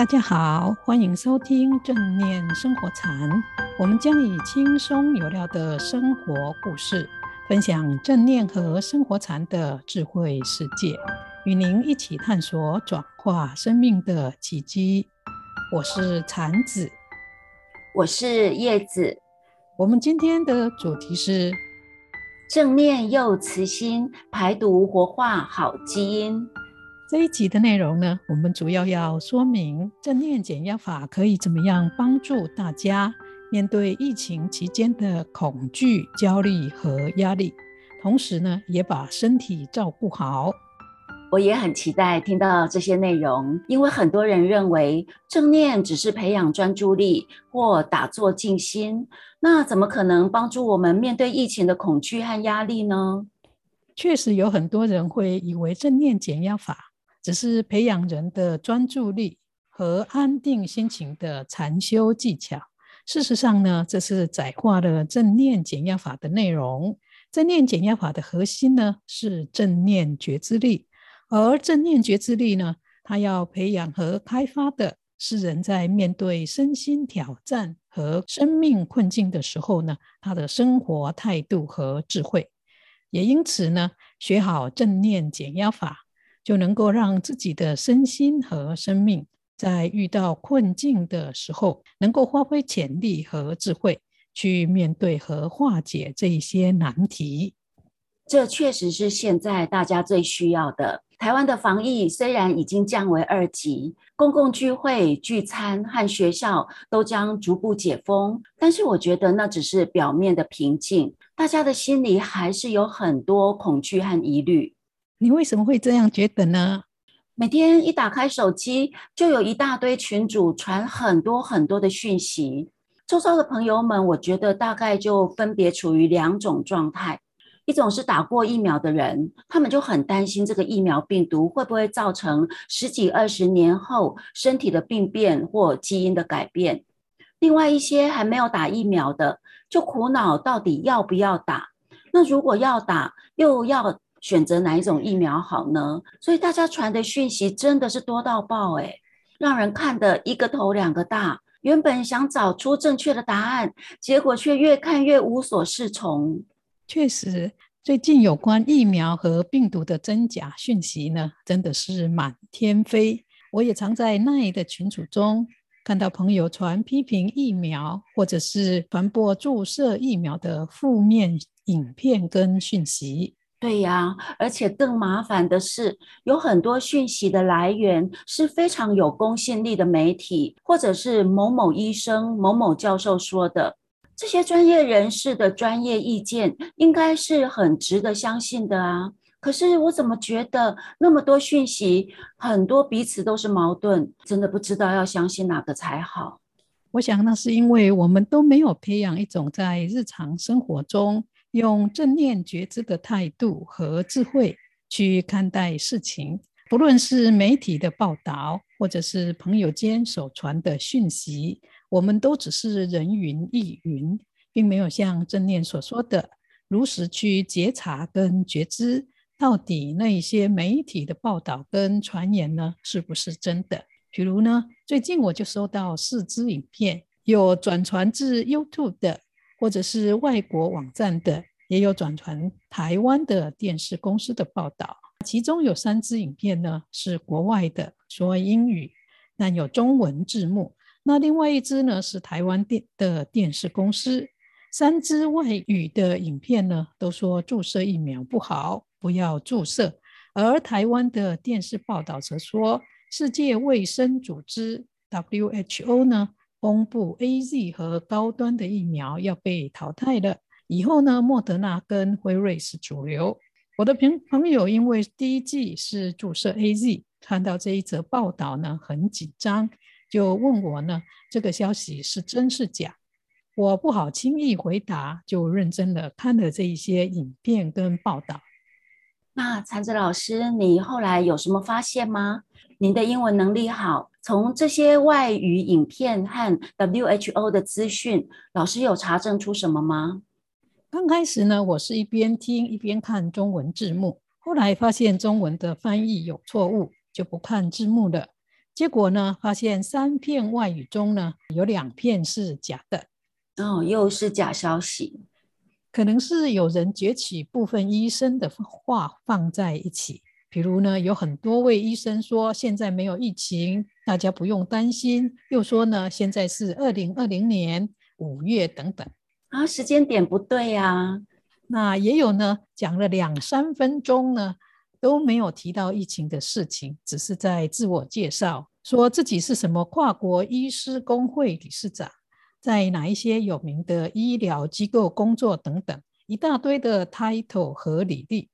大家好，欢迎收听正念生活禅。我们将以轻松有料的生活故事，分享正念和生活禅的智慧世界，与您一起探索转化生命的契机。我是禅子，我是叶子。我们今天的主题是正念又慈心，排毒活化好基因。这一集的内容呢，我们主要要说明正念减压法可以怎么样帮助大家面对疫情期间的恐惧、焦虑和压力，同时呢，也把身体照顾好。我也很期待听到这些内容，因为很多人认为正念只是培养专注力或打坐静心，那怎么可能帮助我们面对疫情的恐惧和压力呢？确实有很多人会以为正念减压法。只是培养人的专注力和安定心情的禅修技巧。事实上呢，这是窄化了正念减压法的内容。正念减压法的核心呢，是正念觉知力，而正念觉知力呢，它要培养和开发的是人在面对身心挑战和生命困境的时候呢，他的生活态度和智慧。也因此呢，学好正念减压法。就能够让自己的身心和生命在遇到困境的时候，能够发挥潜力和智慧，去面对和化解这一些难题。这确实是现在大家最需要的。台湾的防疫虽然已经降为二级，公共聚会、聚餐和学校都将逐步解封，但是我觉得那只是表面的平静，大家的心里还是有很多恐惧和疑虑。你为什么会这样觉得呢？每天一打开手机，就有一大堆群组传很多很多的讯息。周遭的朋友们，我觉得大概就分别处于两种状态：一种是打过疫苗的人，他们就很担心这个疫苗病毒会不会造成十几二十年后身体的病变或基因的改变；另外一些还没有打疫苗的，就苦恼到底要不要打。那如果要打，又要选择哪一种疫苗好呢？所以大家传的讯息真的是多到爆诶，让人看得一个头两个大。原本想找出正确的答案，结果却越看越无所适从。确实，最近有关疫苗和病毒的真假讯息呢，真的是满天飞。我也常在那的群组中看到朋友传批评疫苗，或者是传播注射疫苗的负面影片跟讯息。对呀，而且更麻烦的是，有很多讯息的来源是非常有公信力的媒体，或者是某某医生、某某教授说的，这些专业人士的专业意见应该是很值得相信的啊。可是我怎么觉得那么多讯息，很多彼此都是矛盾，真的不知道要相信哪个才好。我想那是因为我们都没有培养一种在日常生活中。用正念觉知的态度和智慧去看待事情，不论是媒体的报道，或者是朋友间所传的讯息，我们都只是人云亦云，并没有像正念所说的，如实去觉察跟觉知，到底那一些媒体的报道跟传言呢，是不是真的？比如呢，最近我就收到四支影片，有转传至 YouTube 的。或者是外国网站的，也有转传台湾的电视公司的报道，其中有三支影片呢是国外的，说英语，但有中文字幕。那另外一支呢是台湾电的电视公司，三支外语的影片呢都说注射疫苗不好，不要注射。而台湾的电视报道则说，世界卫生组织 WHO 呢。公布 AZ 和高端的疫苗要被淘汰了，以后呢，莫德纳跟辉瑞是主流。我的朋朋友因为第一剂是注射 AZ，看到这一则报道呢，很紧张，就问我呢，这个消息是真是假？我不好轻易回答，就认真的看了这一些影片跟报道。那禅子老师，你后来有什么发现吗？您的英文能力好，从这些外语影片和 WHO 的资讯，老师有查证出什么吗？刚开始呢，我是一边听一边看中文字幕，后来发现中文的翻译有错误，就不看字幕了。结果呢，发现三片外语中呢，有两片是假的。哦，又是假消息，可能是有人截取部分医生的话放在一起。比如呢，有很多位医生说现在没有疫情，大家不用担心。又说呢，现在是二零二零年五月等等。啊，时间点不对呀、啊。那也有呢，讲了两三分钟呢。都没有提到疫情的事情，只是在自我介绍，说自己是什么跨国医师工会理事长，在哪一些有名的医疗机构工作等等，一大堆的 title 和履历。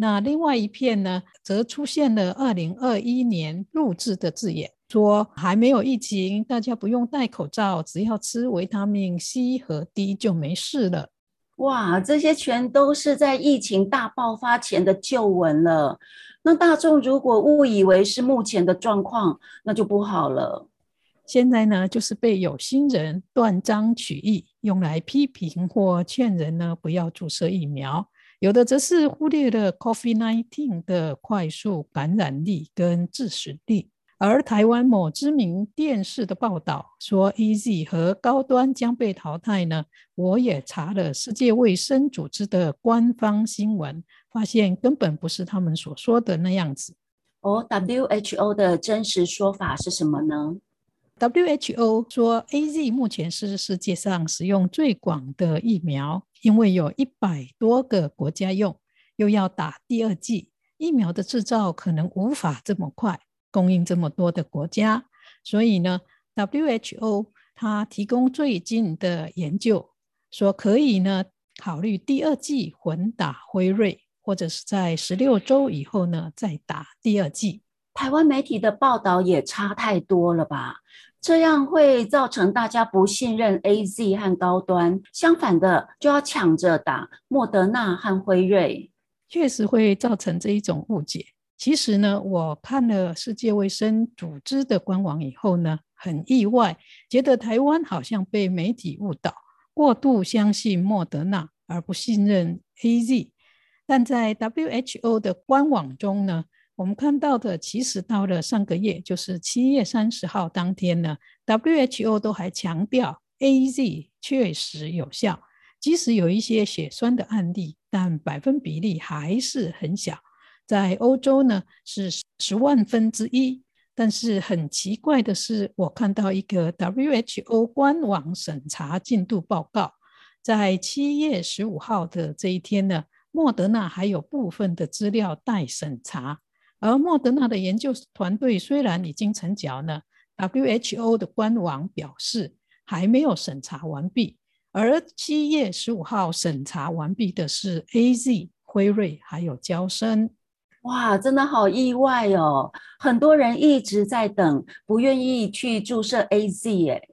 那另外一片呢，则出现了二零二一年录制的字眼，说还没有疫情，大家不用戴口罩，只要吃维他命 C 和 D 就没事了。哇，这些全都是在疫情大爆发前的旧闻了。那大众如果误以为是目前的状况，那就不好了。现在呢，就是被有心人断章取义，用来批评或劝人呢不要注射疫苗。有的则是忽略了 COVID-19 的快速感染力跟致死率。而台湾某知名电视的报道说，AZ 和高端将被淘汰呢。我也查了世界卫生组织的官方新闻，发现根本不是他们所说的那样子。哦，WHO 的真实说法是什么呢？WHO 说，AZ 目前是世界上使用最广的疫苗，因为有一百多个国家用，又要打第二剂，疫苗的制造可能无法这么快。供应这么多的国家，所以呢，WHO 它提供最近的研究，说可以呢考虑第二剂混打辉瑞，或者是在十六周以后呢再打第二剂。台湾媒体的报道也差太多了吧？这样会造成大家不信任 AZ 和高端，相反的就要抢着打莫德纳和辉瑞，确实会造成这一种误解。其实呢，我看了世界卫生组织的官网以后呢，很意外，觉得台湾好像被媒体误导，过度相信莫德纳而不信任 AZ。但在 WHO 的官网中呢，我们看到的其实到了上个月，就是七月三十号当天呢，WHO 都还强调 AZ 确实有效，即使有一些血栓的案例，但百分比例还是很小。在欧洲呢是十万分之一，但是很奇怪的是，我看到一个 WHO 官网审查进度报告，在七月十五号的这一天呢，莫德纳还有部分的资料待审查，而莫德纳的研究团队虽然已经成交呢，WHO 的官网表示还没有审查完毕，而七月十五号审查完毕的是 AZ、辉瑞还有交生。哇，真的好意外哦！很多人一直在等，不愿意去注射 AZ 耶。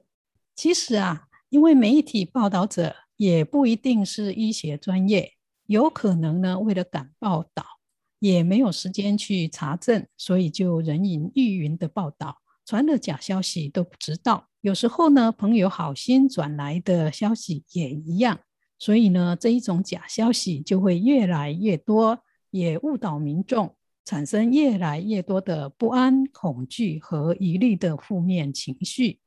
其实啊，因为媒体报道者也不一定是医学专业，有可能呢为了赶报道，也没有时间去查证，所以就人云亦云的报道，传了假消息都不知道。有时候呢，朋友好心转来的消息也一样，所以呢，这一种假消息就会越来越多。也误导民众，产生越来越多的不安、恐惧和疑虑的负面情绪。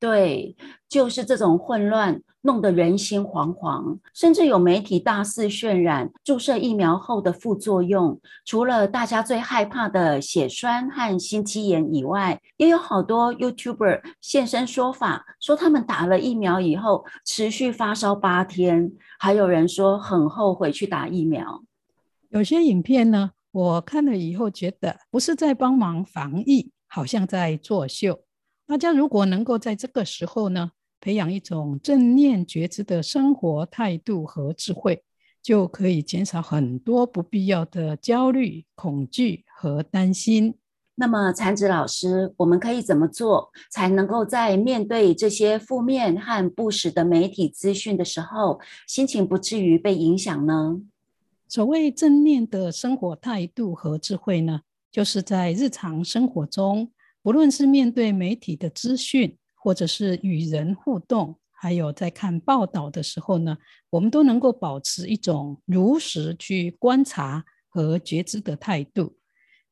对，就是这种混乱，弄得人心惶惶。甚至有媒体大肆渲染注射疫苗后的副作用，除了大家最害怕的血栓和心肌炎以外，也有好多 YouTuber 现身说法，说他们打了疫苗以后持续发烧八天，还有人说很后悔去打疫苗。有些影片呢，我看了以后觉得不是在帮忙防疫，好像在作秀。大家如果能够在这个时候呢，培养一种正念觉知的生活态度和智慧，就可以减少很多不必要的焦虑、恐惧和担心。那么，禅子老师，我们可以怎么做，才能够在面对这些负面和不实的媒体资讯的时候，心情不至于被影响呢？所谓正念的生活态度和智慧呢，就是在日常生活中，不论是面对媒体的资讯，或者是与人互动，还有在看报道的时候呢，我们都能够保持一种如实去观察和觉知的态度。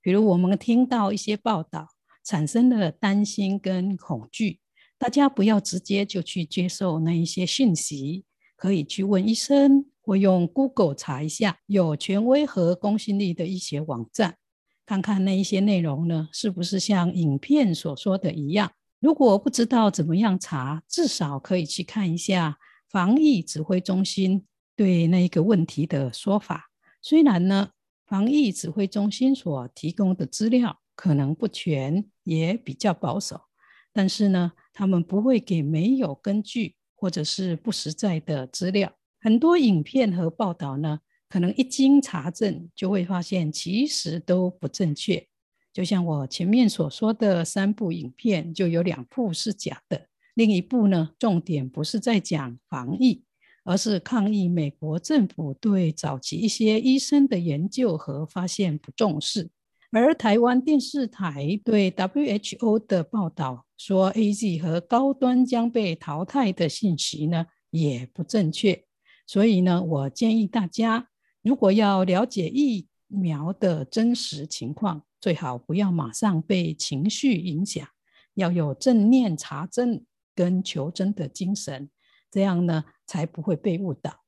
比如，我们听到一些报道，产生了担心跟恐惧。大家不要直接就去接受那一些讯息，可以去问医生，或用 Google 查一下有权威和公信力的医学网站，看看那一些内容呢，是不是像影片所说的一样。如果不知道怎么样查，至少可以去看一下防疫指挥中心对那一个问题的说法。虽然呢，防疫指挥中心所提供的资料可能不全，也比较保守。但是呢，他们不会给没有根据或者是不实在的资料。很多影片和报道呢，可能一经查证，就会发现其实都不正确。就像我前面所说的三部影片，就有两部是假的。另一部呢，重点不是在讲防疫，而是抗议美国政府对早期一些医生的研究和发现不重视。而台湾电视台对 WHO 的报道说，AZ 和高端将被淘汰的信息呢，也不正确。所以呢，我建议大家，如果要了解疫苗的真实情况，最好不要马上被情绪影响，要有正念查证跟求真的精神，这样呢，才不会被误导。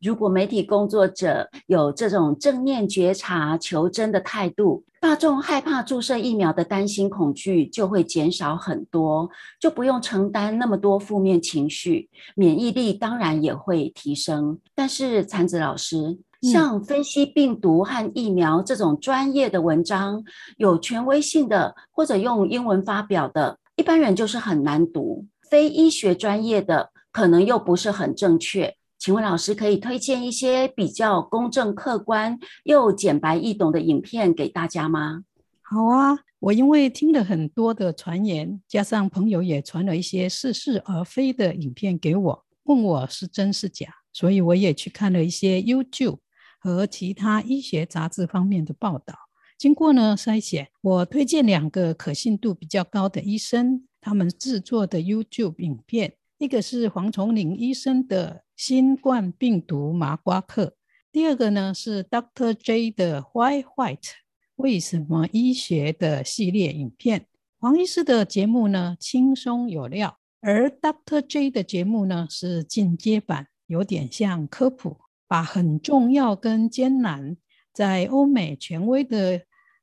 如果媒体工作者有这种正念觉察、求真的态度，大众害怕注射疫苗的担心、恐惧就会减少很多，就不用承担那么多负面情绪，免疫力当然也会提升。但是产子老师，像分析病毒和疫苗这种专业的文章，有权威性的或者用英文发表的，一般人就是很难读，非医学专业的可能又不是很正确。请问老师可以推荐一些比较公正、客观又简白易懂的影片给大家吗？好啊，我因为听了很多的传言，加上朋友也传了一些似是而非的影片给我，问我是真是假，所以我也去看了一些 YouTube 和其他医学杂志方面的报道。经过呢筛选，我推荐两个可信度比较高的医生他们制作的 YouTube 影片。一个是黄崇林医生的新冠病毒麻瓜课，第二个呢是 Dr. J 的 Why White 为什么医学的系列影片。黄医师的节目呢轻松有料，而 Dr. J 的节目呢是进阶版，有点像科普，把很重要跟艰难在欧美权威的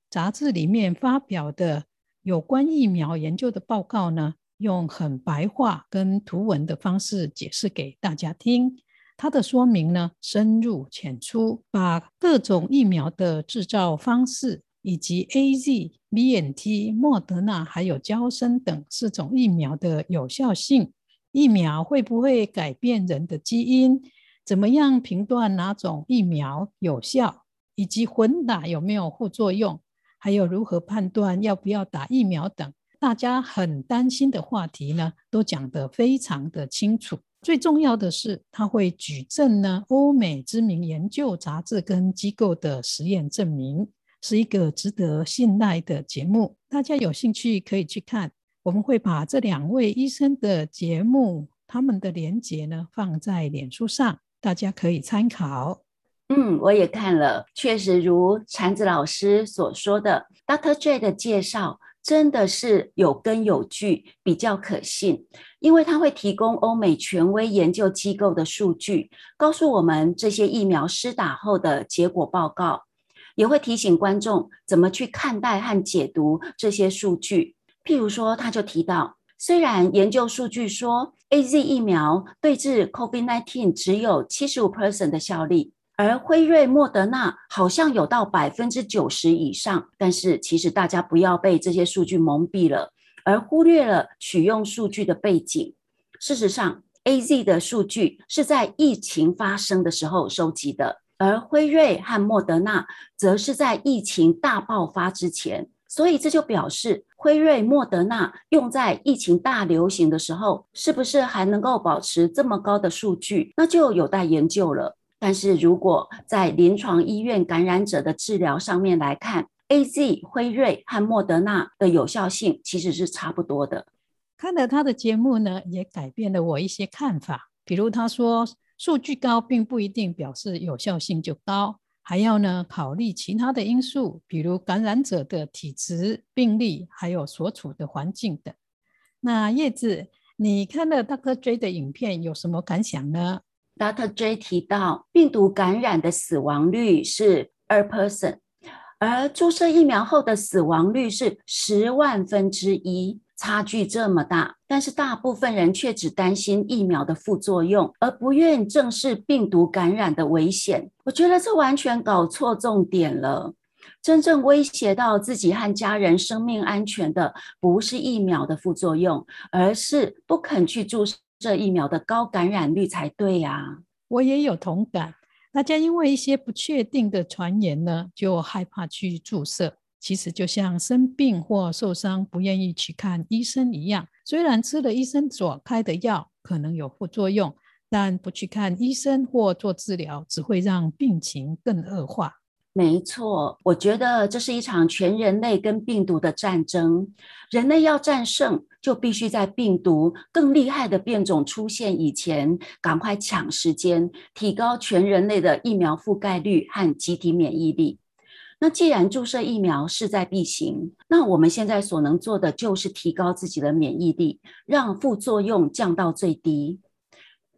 杂志里面发表的有关疫苗研究的报告呢。用很白话跟图文的方式解释给大家听，他的说明呢深入浅出，把各种疫苗的制造方式以及 AZ、BNT、莫德纳还有娇生等四种疫苗的有效性，疫苗会不会改变人的基因，怎么样评断哪种疫苗有效，以及混打有没有副作用，还有如何判断要不要打疫苗等。大家很担心的话题呢，都讲得非常的清楚。最重要的是，他会举证呢，欧美知名研究杂志跟机构的实验证明，是一个值得信赖的节目。大家有兴趣可以去看。我们会把这两位医生的节目，他们的连结呢，放在脸书上，大家可以参考。嗯，我也看了，确实如产子老师所说的，Dr. J 的介绍。真的是有根有据，比较可信，因为它会提供欧美权威研究机构的数据，告诉我们这些疫苗施打后的结果报告，也会提醒观众怎么去看待和解读这些数据。譬如说，他就提到，虽然研究数据说 AZ 疫苗对治 COVID-19 只有七十五 percent 的效力。而辉瑞、莫德纳好像有到百分之九十以上，但是其实大家不要被这些数据蒙蔽了，而忽略了取用数据的背景。事实上，AZ 的数据是在疫情发生的时候收集的，而辉瑞和莫德纳则是在疫情大爆发之前。所以这就表示，辉瑞、莫德纳用在疫情大流行的时候，是不是还能够保持这么高的数据？那就有待研究了。但是如果在临床医院感染者的治疗上面来看，AZ、辉瑞和莫德纳的有效性其实是差不多的。看了他的节目呢，也改变了我一些看法。比如他说，数据高并不一定表示有效性就高，还要呢考虑其他的因素，比如感染者的体质、病例，还有所处的环境等。那叶子，你看了 Dr. J 的影片有什么感想呢？Dr. J 提到，病毒感染的死亡率是二 percent。而注射疫苗后的死亡率是十万分之一，差距这么大，但是大部分人却只担心疫苗的副作用，而不愿正视病毒感染的危险。我觉得这完全搞错重点了。真正威胁到自己和家人生命安全的，不是疫苗的副作用，而是不肯去注射疫苗的高感染率才对呀。我也有同感。大家因为一些不确定的传言呢，就害怕去注射。其实就像生病或受伤不愿意去看医生一样，虽然吃了医生所开的药可能有副作用，但不去看医生或做治疗，只会让病情更恶化。没错，我觉得这是一场全人类跟病毒的战争。人类要战胜，就必须在病毒更厉害的变种出现以前，赶快抢时间，提高全人类的疫苗覆盖率和集体免疫力。那既然注射疫苗势在必行，那我们现在所能做的就是提高自己的免疫力，让副作用降到最低。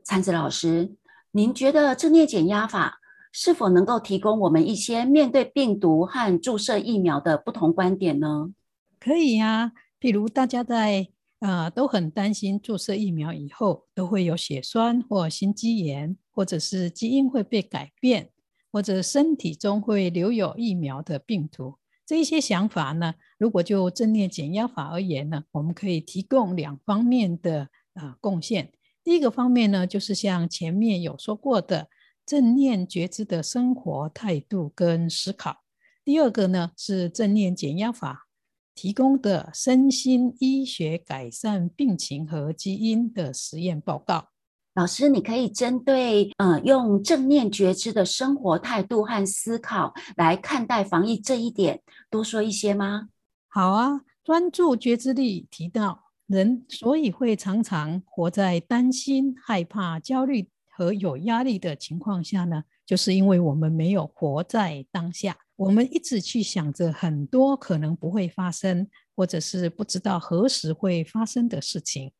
参子老师，您觉得正念减压法是否能够提供我们一些面对病毒和注射疫苗的不同观点呢？可以呀、啊，譬如大家在呃都很担心注射疫苗以后都会有血栓或心肌炎，或者是基因会被改变，或者身体中会留有疫苗的病毒。这一些想法呢，如果就正念减压法而言呢，我们可以提供两方面的啊、贡献。第一个方面呢，就是像前面有说过的。正念觉知的生活态度跟思考。第二个呢，是正念减压法提供的身心医学改善病情和基因的实验报告。老师，你可以针对呃用正念觉知的生活态度和思考来看待防疫这一点多说一些吗？好啊，专注觉知力提到，人所以会常常活在担心、害怕、焦虑。和有压力的情况下呢，就是因为我们没有活在当下，我们一直去想着很多可能不会发生，或者是不知道何时会发生的事情，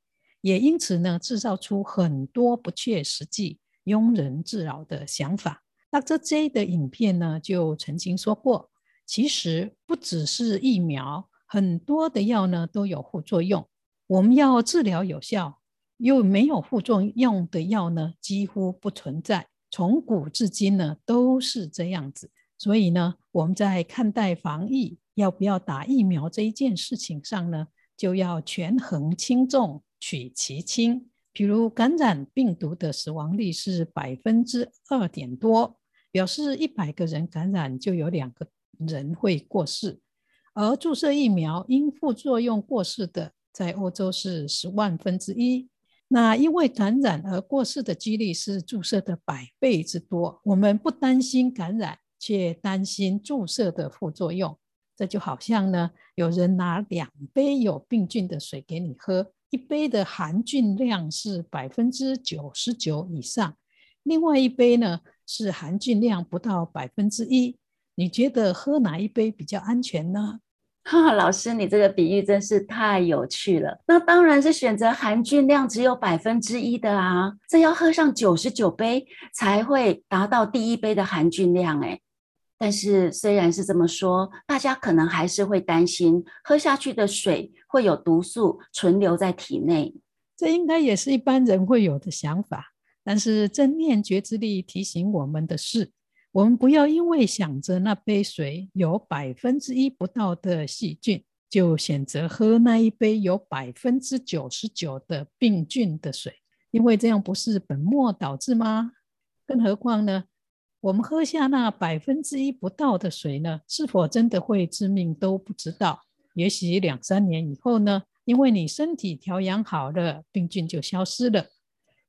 也因此呢，制造出很多不切实际、庸人自扰的想法。Dr. J 的影片呢，就曾经说过，其实不只是疫苗，很多的药呢都有副作用，我们要治疗有效。又没有副作用的药呢，几乎不存在。从古至今呢，都是这样子。所以呢，我们在看待防疫要不要打疫苗这一件事情上呢，就要权衡轻重，取其轻。比如感染病毒的死亡率是百分之二点多，表示一百个人感染就有两个人会过世。而注射疫苗因副作用过世的，在欧洲是十万分之一。那因为感染而过世的几率是注射的百倍之多。我们不担心感染，却担心注射的副作用。这就好像呢，有人拿两杯有病菌的水给你喝，一杯的含菌量是百分之九十九以上，另外一杯呢是含菌量不到百分之一。你觉得喝哪一杯比较安全呢？哈，老师，你这个比喻真是太有趣了。那当然是选择含菌量只有百分之一的啊，这要喝上九十九杯才会达到第一杯的含菌量诶。但是虽然是这么说，大家可能还是会担心喝下去的水会有毒素存留在体内。这应该也是一般人会有的想法。但是正念觉知力提醒我们的是，我们不要因为想着那杯水有百分之一不到的细菌，就选择喝那一杯有百分之九十九的病菌的水，因为这样不是本末倒置吗？更何况呢，我们喝下那百分之一不到的水呢，是否真的会致命都不知道。也许两三年以后呢，因为你身体调养好了，病菌就消失了。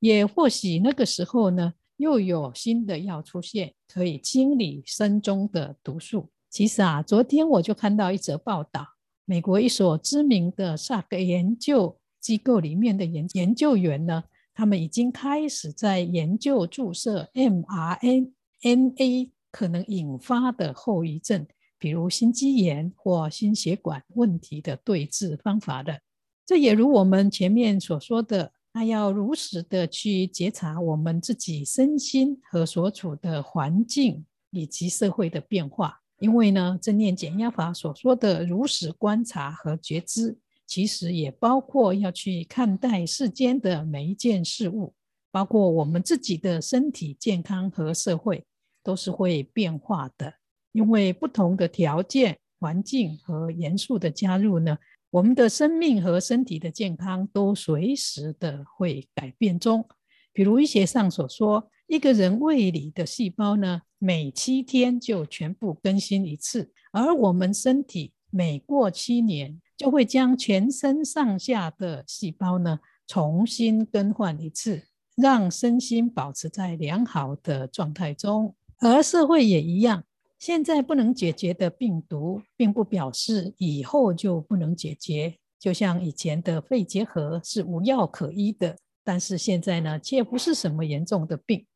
也或许那个时候呢，又有新的药出现，可以清理身中的毒素。其实啊，昨天我就看到一则报道，美国一所知名的 SARC 研究机构里面的研研究员呢，他们已经开始在研究注射 mRNA N A 可能引发的后遗症，比如心肌炎或心血管问题的对治方法的。这也如我们前面所说的，那要如实的去觉察我们自己身心和所处的环境以及社会的变化。因为呢，正念减压法所说的如实观察和觉知，其实也包括要去看待世间的每一件事物，包括我们自己的身体健康和社会。都是会变化的，因为不同的条件、环境和元素的加入呢，我们的生命和身体的健康都随时的会改变中。比如医学上所说，一个人胃里的细胞呢，每七天就全部更新一次，而我们身体每过七年就会将全身上下的细胞呢重新更换一次，让身心保持在良好的状态中。而社会也一样，现在不能解决的病毒，并不表示以后就不能解决。就像以前的肺结核是无药可医的，但是现在呢，却不是什么严重的病。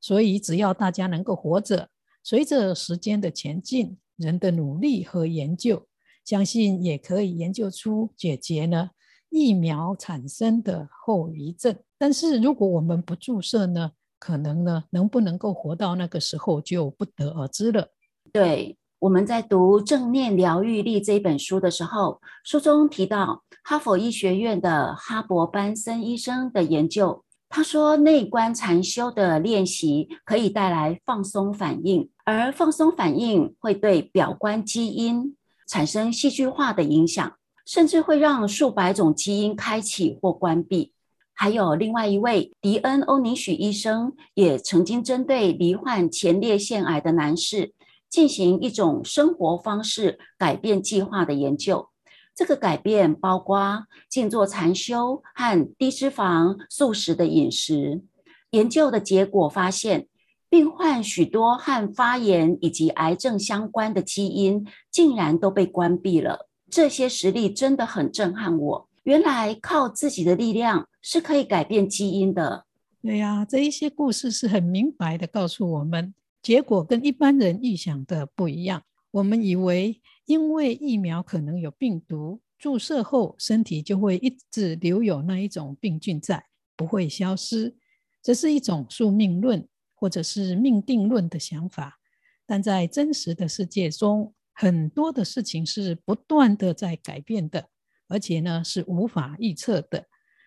所以，只要大家能够活着，随着时间的前进，人的努力和研究，相信也可以研究出解决呢疫苗产生的后遗症。但是如果我们不注射呢？可能呢，能不能够活到那个时候就不得而知了。对，我们在读《正念疗愈力》这本书的时候，书中提到哈佛医学院的哈伯班森医生的研究，他说内观禅修的练习可以带来放松反应，而放松反应会对表观基因产生戏剧化的影响，甚至会让数百种基因开启或关闭。还有另外一位迪恩·欧尼许医生，也曾经针对罹患前列腺癌的男士进行一种生活方式改变计划的研究。这个改变包括静坐禅修和低脂肪素食的饮食。研究的结果发现，病患许多和发炎以及癌症相关的基因竟然都被关闭了。这些实例真的很震撼我。原来靠自己的力量是可以改变基因的。对呀，这一些故事是很明白的告诉我们，结果跟一般人预想的不一样。我们以为因为疫苗可能有病毒，注射后身体就会一直留有那一种病菌在，不会消失。这是一种宿命论或者是命定论的想法。但在真实的世界中，很多的事情是不断的在改变的。而且呢，是无法预测的。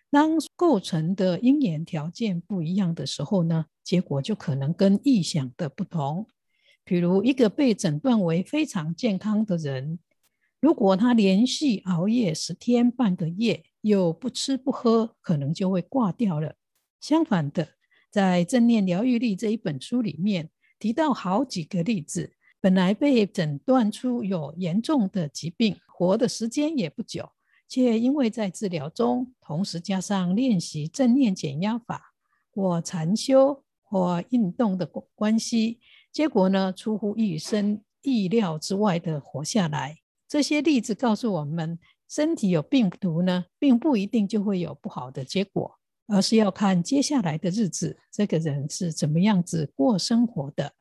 当构成的因缘条件不一样的时候呢，结果就可能跟预想的不同。比如，一个被诊断为非常健康的人，如果他连续熬夜十天半个月，又不吃不喝，可能就会挂掉了。相反的，在《正念疗愈力》这一本书里面提到好几个例子，本来被诊断出有严重的疾病，活的时间也不久。却因为在治疗中，同时加上练习正念减压法或禅修或运动的关系，结果呢，出乎医生意料之外的活下来。这些例子告诉我们，身体有病毒呢，并不一定就会有不好的结果，而是要看接下来的日子，这个人是怎么样子过生活的。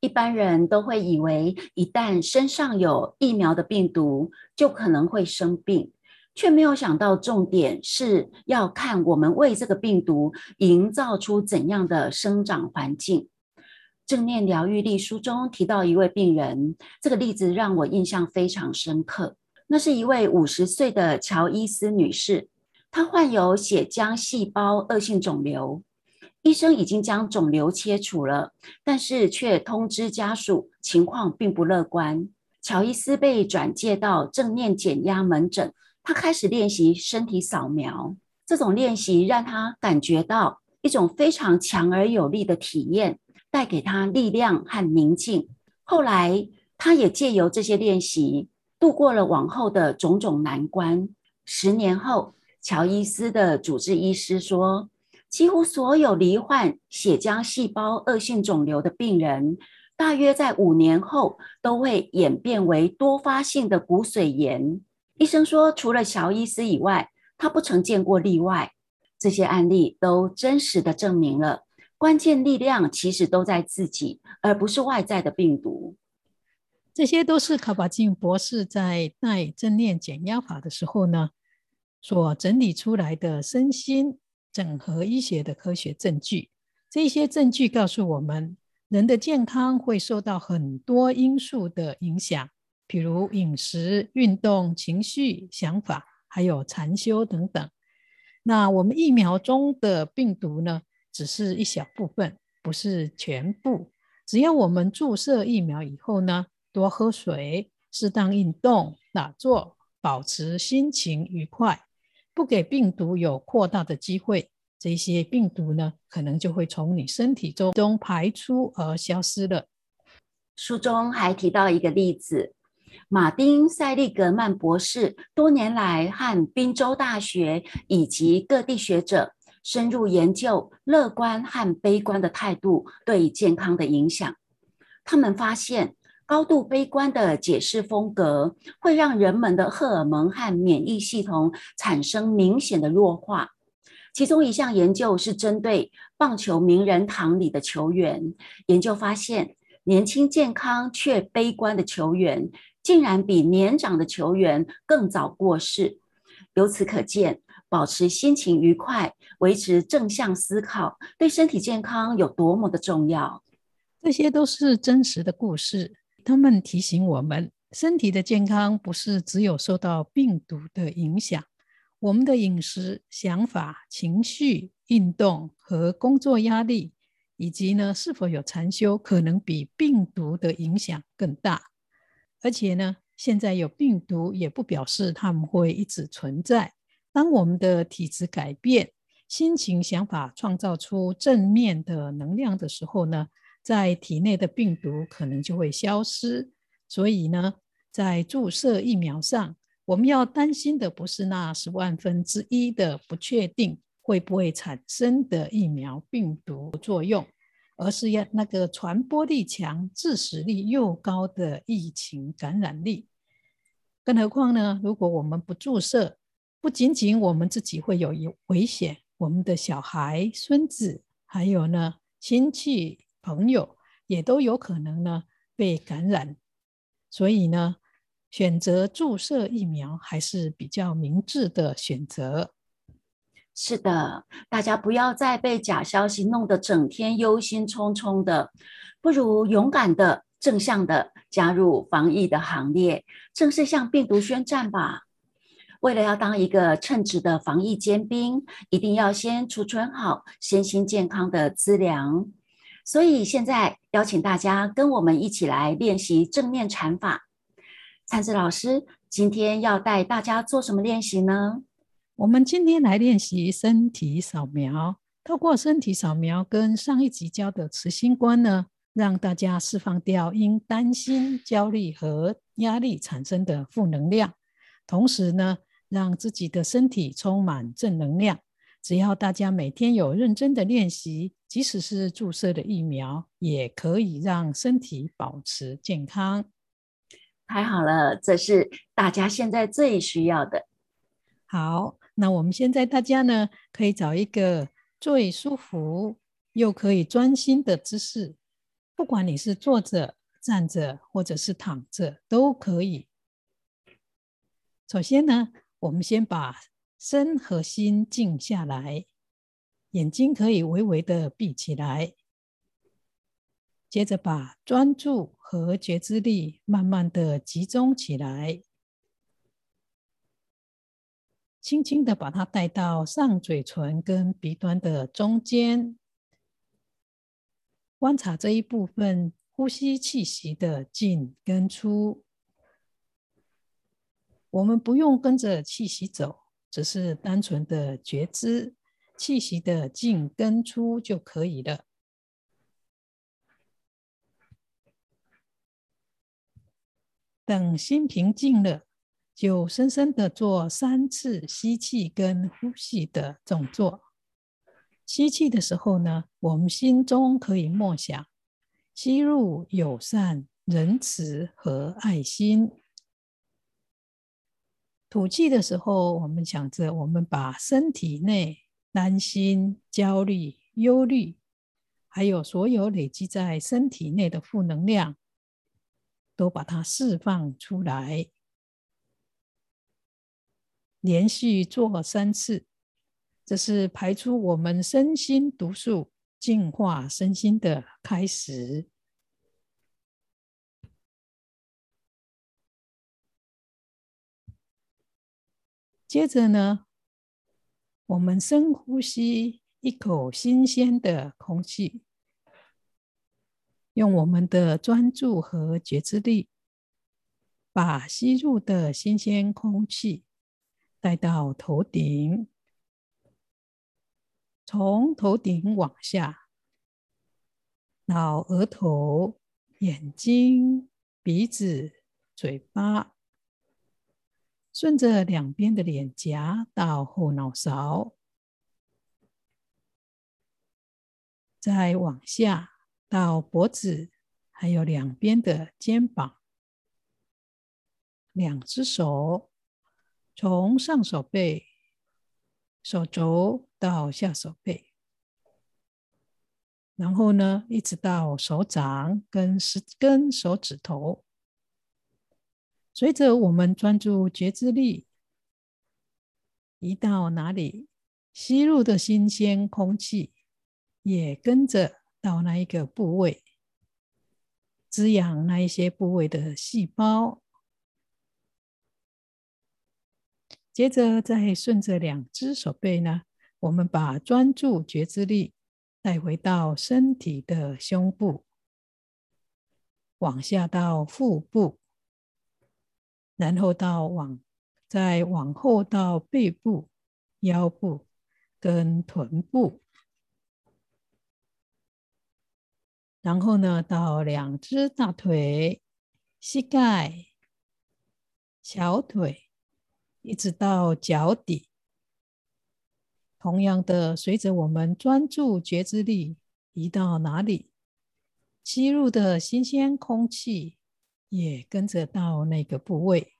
一般人都会以为，一旦身上有疫苗的病毒，就可能会生病。却没有想到，重点是要看我们为这个病毒营造出怎样的生长环境。正念疗愈力书中提到一位病人，这个例子让我印象非常深刻。那是一位五十岁的乔伊斯女士，她患有血浆细胞恶性肿瘤，医生已经将肿瘤切除了，但是却通知家属情况并不乐观。乔伊斯被转介到正念减压门诊。他开始练习身体扫描，这种练习让他感觉到一种非常强而有力的体验，带给他力量和宁静。后来，他也借由这些练习，度过了往后的种种难关。十年后，乔伊斯的主治医师说，几乎所有罹患血浆细胞恶性肿瘤的病人，大约在五年后都会演变为多发性的骨髓炎。医生说，除了乔伊斯以外，他不曾见过例外。这些案例都真实地证明了关键力量其实都在自己，而不是外在的病毒。这些都是卡巴金博士在带正念减压法的时候呢，所整理出来的身心整合医学的科学证据。这些证据告诉我们，人的健康会受到很多因素的影响，比如饮食、运动、情绪、想法，还有禅修等等。那我们疫苗中的病毒呢，只是一小部分，不是全部。只要我们注射疫苗以后呢，多喝水，适当运动、打坐，保持心情愉快，不给病毒有扩大的机会，这些病毒呢，可能就会从你身体中中排出而消失了。书中还提到一个例子。马丁·塞利格曼博士多年来和宾州大学以及各地学者深入研究乐观和悲观的态度对健康的影响。他们发现，高度悲观的解释风格会让人们的荷尔蒙和免疫系统产生明显的弱化。其中一项研究是针对棒球名人堂里的球员，研究发现，年轻健康却悲观的球员，竟然比年长的球员更早过世。由此可见，保持心情愉快、维持正向思考，对身体健康有多么的重要。这些都是真实的故事，他们提醒我们，身体的健康不是只有受到病毒的影响，我们的饮食、想法、情绪、运动和工作压力，以及呢，是否有禅修，可能比病毒的影响更大。而且呢，现在有病毒也不表示他们会一直存在。当我们的体质改变、心情、想法创造出正面的能量的时候呢，在体内的病毒可能就会消失。所以呢，在注射疫苗上，我们要担心的不是那十万分之一的不确定会不会产生的疫苗病毒作用。而是要那个传播力强、致死率又高的疫情感染力。更何况呢？如果我们不注射，不仅仅我们自己会有危险，我们的小孩、孙子，还有呢亲戚、朋友，也都有可能呢被感染。所以呢，选择注射疫苗还是比较明智的选择。是的，大家不要再被假消息弄得整天忧心忡忡的，不如勇敢的、正向的加入防疫的行列，正式向病毒宣战吧。为了要当一个称职的防疫尖兵，一定要先储存好身心健康的资粮。所以现在邀请大家跟我们一起来练习正念禅法。灿子老师今天要带大家做什么练习呢？我们今天来练习身体扫描，透过身体扫描跟上一集教的慈心观呢，让大家释放掉因担心、焦虑和压力产生的负能量，同时呢，让自己的身体充满正能量。只要大家每天有认真的练习，即使是注射的疫苗，也可以让身体保持健康。太好了，这是大家现在最需要的。好。那我们现在大家呢，可以找一个最舒服又可以专心的姿势，不管你是坐着、站着或者是躺着都可以。首先呢，我们先把身和心静下来，眼睛可以微微的闭起来，接着把专注和觉知力慢慢的集中起来。轻轻的把它带到上嘴唇跟鼻端的中间，观察这一部分呼吸气息的进跟出。我们不用跟着气息走，只是单纯的觉知气息的进跟出就可以了。等心平静了。就深深的做三次吸气跟呼气的动作。吸气的时候呢，我们心中可以默想，吸入友善、仁慈和爱心。吐气的时候，我们想着，我们把身体内担心、焦虑、忧虑还有所有累积在身体内的负能量，都把它释放出来。连续做三次，这是排出我们身心毒素、净化身心的开始。接着呢，我们深呼吸一口新鲜的空气，用我们的专注和觉知力，把吸入的新鲜空气带到头顶，从头顶往下，到额头、眼睛、鼻子、嘴巴。顺着两边的脸颊到后脑勺，再往下到脖子，还有两边的肩膀。两只手从上手背、手肘到下手背，然后呢，一直到手掌跟十根手指头。随着我们专注觉知力移到哪里，吸入的新鲜空气也跟着到那一个部位，滋养那一些部位的细胞。接着再顺着两只手背呢，我们把专注觉知力带回到身体的胸部，往下到腹部。然后到往，再往后到背部、腰部跟臀部，然后呢，到两只大腿、膝盖、小腿，一直到脚底。同样的，随着我们专注觉知力移到哪里，吸入的新鲜空气。也跟着到那个部位，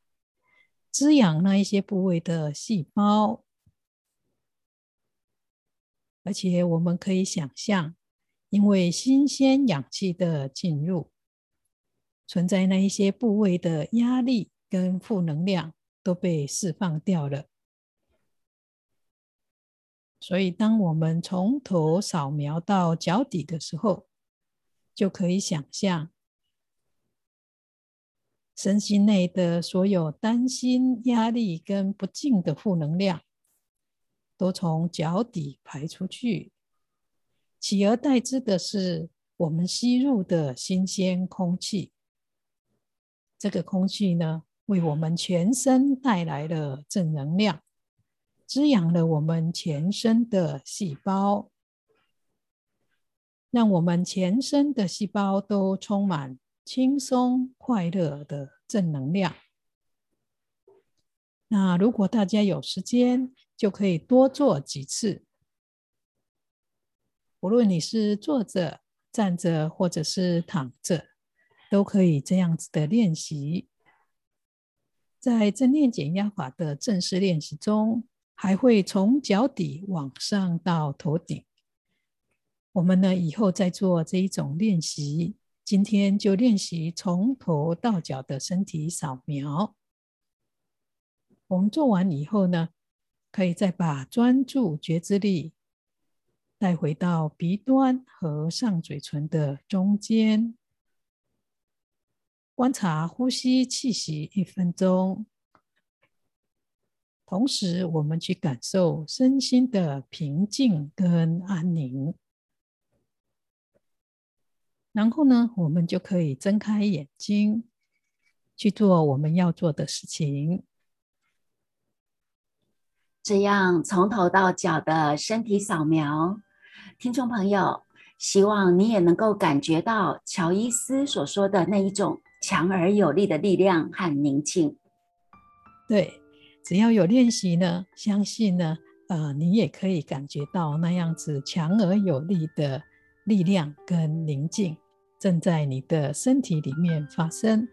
滋养那一些部位的细胞，而且我们可以想象，因为新鲜氧气的进入，存在那一些部位的压力跟负能量都被释放掉了。所以，当我们从头扫描到脚底的时候，就可以想象。身心内的所有担心、压力跟不净的负能量，都从脚底排出去，取而代之的是我们吸入的新鲜空气。这个空气呢，为我们全身带来了正能量，滋养了我们全身的细胞，让我们全身的细胞都充满。轻松快乐的正能量。那如果大家有时间，就可以多做几次。无论你是坐着、站着，或者是躺着，都可以这样子的练习。在正念减压法的正式练习中，还会从脚底往上到头顶。我们呢，以后再做这一种练习。今天就练习从头到脚的身体扫描。我们做完以后呢，可以再把专注觉知力带回到鼻端和上嘴唇的中间，观察呼吸气息一分钟。同时，我们去感受身心的平静跟安宁。然后呢，我们就可以睁开眼睛，去做我们要做的事情。这样从头到脚的身体扫描，听众朋友，希望你也能够感觉到乔伊斯所说的那一种强而有力的力量和宁静。对，只要有练习呢，相信呢，呃，你也可以感觉到那样子强而有力的力量跟宁静。正在你的身体里面发生。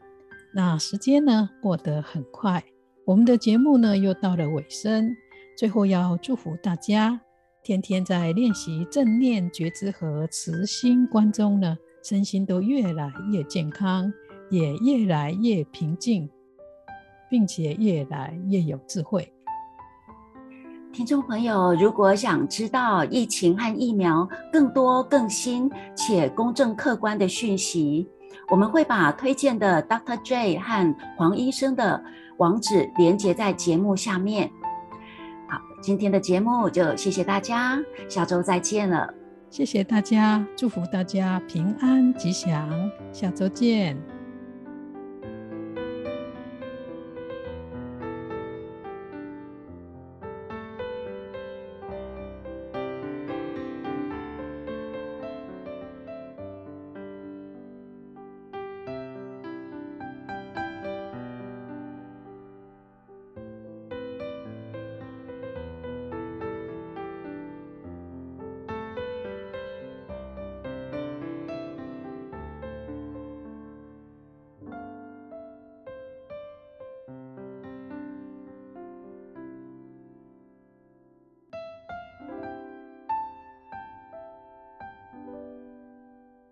那时间呢，过得很快，我们的节目呢又到了尾声。最后要祝福大家，天天在练习正念觉知和慈心观中呢，身心都越来越健康，也越来越平静，并且越来越有智慧。听众朋友，如果想知道疫情和疫苗更多、更新且公正客观的讯息，我们会把推荐的 Dr. J 和黄医生的网址连接在节目下面。好，今天的节目就谢谢大家，下周再见了。谢谢大家，祝福大家平安吉祥，下周见。